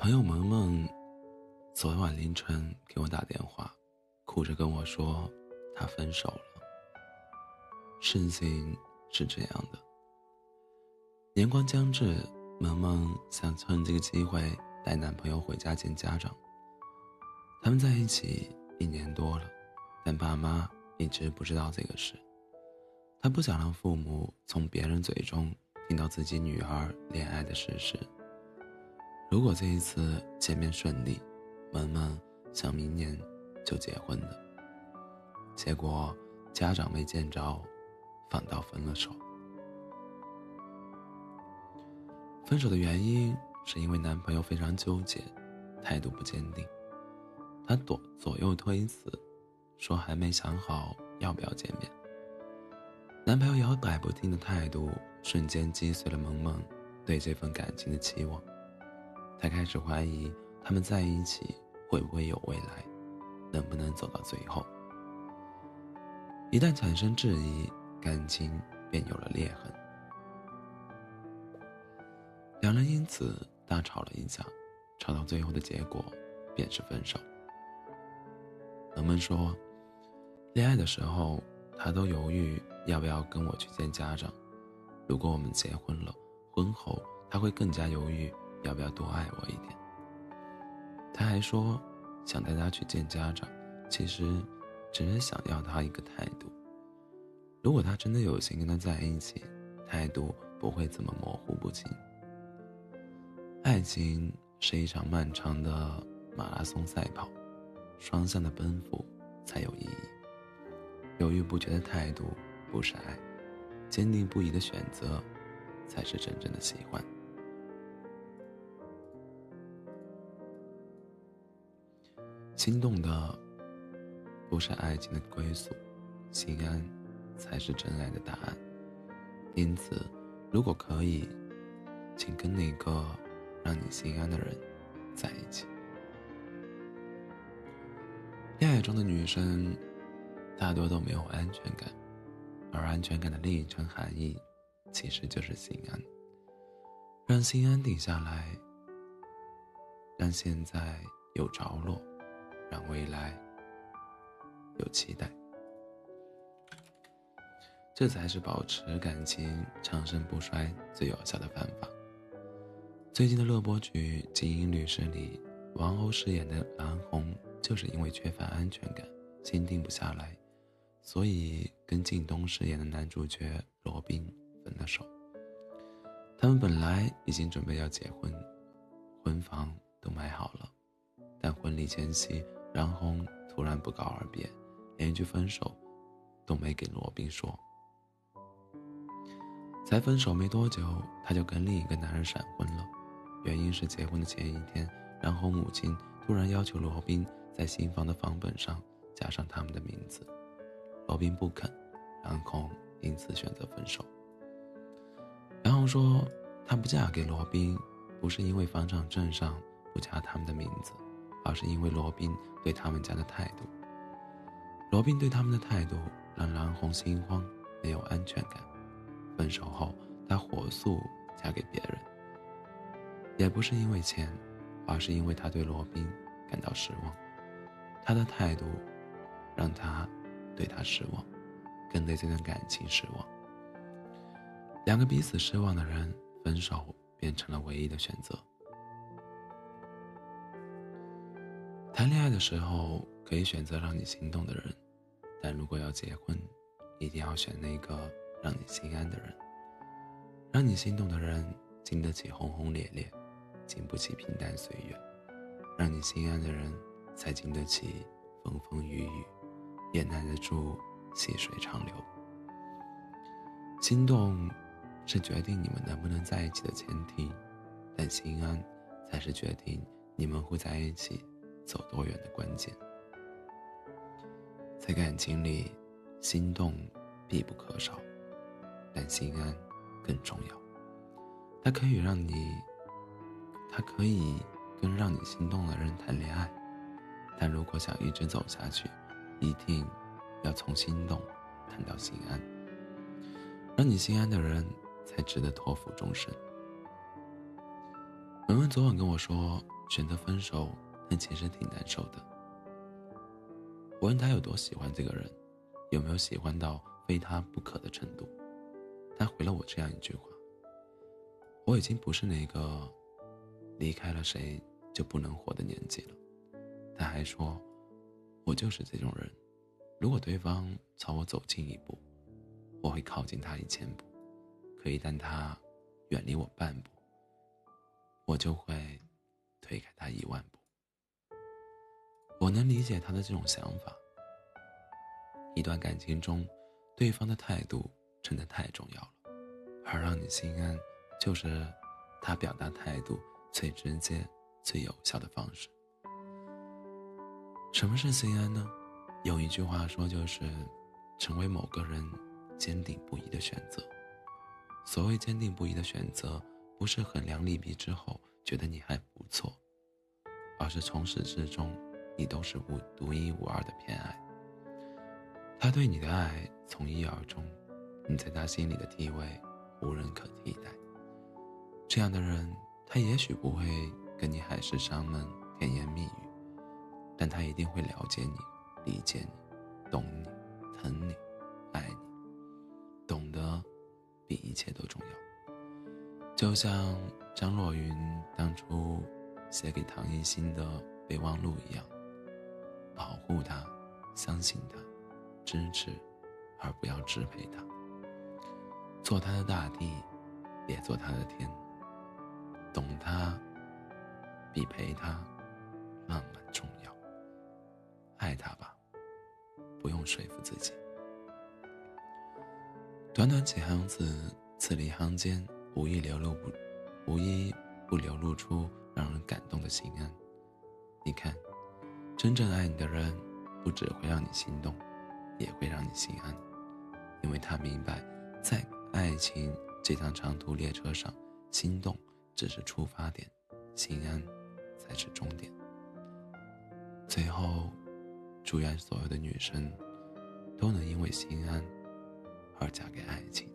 朋友萌萌昨晚凌晨给我打电话，哭着跟我说她分手了。事情是这样的，年关将至，萌萌想趁这个机会带男朋友回家见家长。他们在一起一年多了，但爸妈一直不知道这个事。她不想让父母从别人嘴中听到自己女儿恋爱的事实。如果这一次见面顺利，萌萌想明年就结婚的。结果家长没见着，反倒分了手。分手的原因是因为男朋友非常纠结，态度不坚定。他左左右推辞，说还没想好要不要见面。男朋友摇摆不定的态度，瞬间击碎了萌萌对这份感情的期望。才开始怀疑他们在一起会不会有未来，能不能走到最后。一旦产生质疑，感情便有了裂痕。两人因此大吵了一架，吵到最后的结果便是分手。萌萌说，恋爱的时候。他都犹豫要不要跟我去见家长。如果我们结婚了，婚后他会更加犹豫要不要多爱我一点。他还说想带他去见家长，其实只是想要他一个态度。如果他真的有心跟他在一起，态度不会这么模糊不清。爱情是一场漫长的马拉松赛跑，双向的奔赴才有意义。犹豫不决的态度不是爱，坚定不移的选择才是真正的喜欢。心动的不是爱情的归宿，心安才是真爱的答案。因此，如果可以，请跟那个让你心安的人在一起。恋爱中的女生。大多都没有安全感，而安全感的另一层含义，其实就是心安。让心安定下来，让现在有着落，让未来有期待，这才是保持感情长盛不衰最有效的办法。最近的热播剧《精英律师》里，王鸥饰演的蓝红，就是因为缺乏安全感，心定不下来。所以跟靳东饰演的男主角罗宾分了手。他们本来已经准备要结婚，婚房都买好了，但婚礼前夕，然后突然不告而别，连一句分手都没给罗宾说。才分手没多久，他就跟另一个男人闪婚了，原因是结婚的前一天，然后母亲突然要求罗宾在新房的房本上加上他们的名字。罗宾不肯，然后因此选择分手。然后说，她不嫁给罗宾，不是因为房产证上不加他们的名字，而是因为罗宾对他们家的态度。罗宾对他们的态度让蓝红心慌，没有安全感。分手后，她火速嫁给别人，也不是因为钱，而是因为她对罗宾感到失望。他的态度，让她。对他失望，更对这段感情失望。两个彼此失望的人分手，变成了唯一的选择。谈恋爱的时候可以选择让你心动的人，但如果要结婚，一定要选那个让你心安的人。让你心动的人，经得起轰轰烈烈，经不起平淡岁月；让你心安的人，才经得起风风雨雨。也耐得住细水长流。心动是决定你们能不能在一起的前提，但心安才是决定你们会在一起走多远的关键。在感情里，心动必不可少，但心安更重要。它可以让你，它可以跟让你心动的人谈恋爱，但如果想一直走下去。一定要从心动谈到心安，让你心安的人才值得托付终身。文文昨晚跟我说，选择分手，但其实挺难受的。我问他有多喜欢这个人，有没有喜欢到非他不可的程度？他回了我这样一句话：“我已经不是那个离开了谁就不能活的年纪了。”他还说：“我就是这种人，如果对方朝我走近一步，我会靠近他一千步；可一旦他远离我半步，我就会。”推开他一万步，我能理解他的这种想法。一段感情中，对方的态度真的太重要了，而让你心安，就是他表达态度最直接、最有效的方式。什么是心安呢？有一句话说，就是成为某个人坚定不移的选择。所谓坚定不移的选择，不是衡量利弊之后。觉得你还不错，而是从始至终，你都是无独一无二的偏爱。他对你的爱从一而终，你在他心里的地位无人可替代。这样的人，他也许不会跟你海誓山盟、甜言蜜语，但他一定会了解你、理解你、懂你、疼你、爱你，懂得比一切都重要。就像。张若昀当初写给唐艺昕的备忘录一样，保护他，相信他，支持，而不要支配他。做他的大地，也做他的天。懂他，比陪他浪漫重要。爱他吧，不用说服自己。短短几行字，字里行间无意流露不。无一不流露出让人感动的心安。你看，真正爱你的人，不只会让你心动，也会让你心安，因为他明白，在爱情这趟长途列车上，心动只是出发点，心安才是终点。最后，祝愿所有的女生，都能因为心安而嫁给爱情。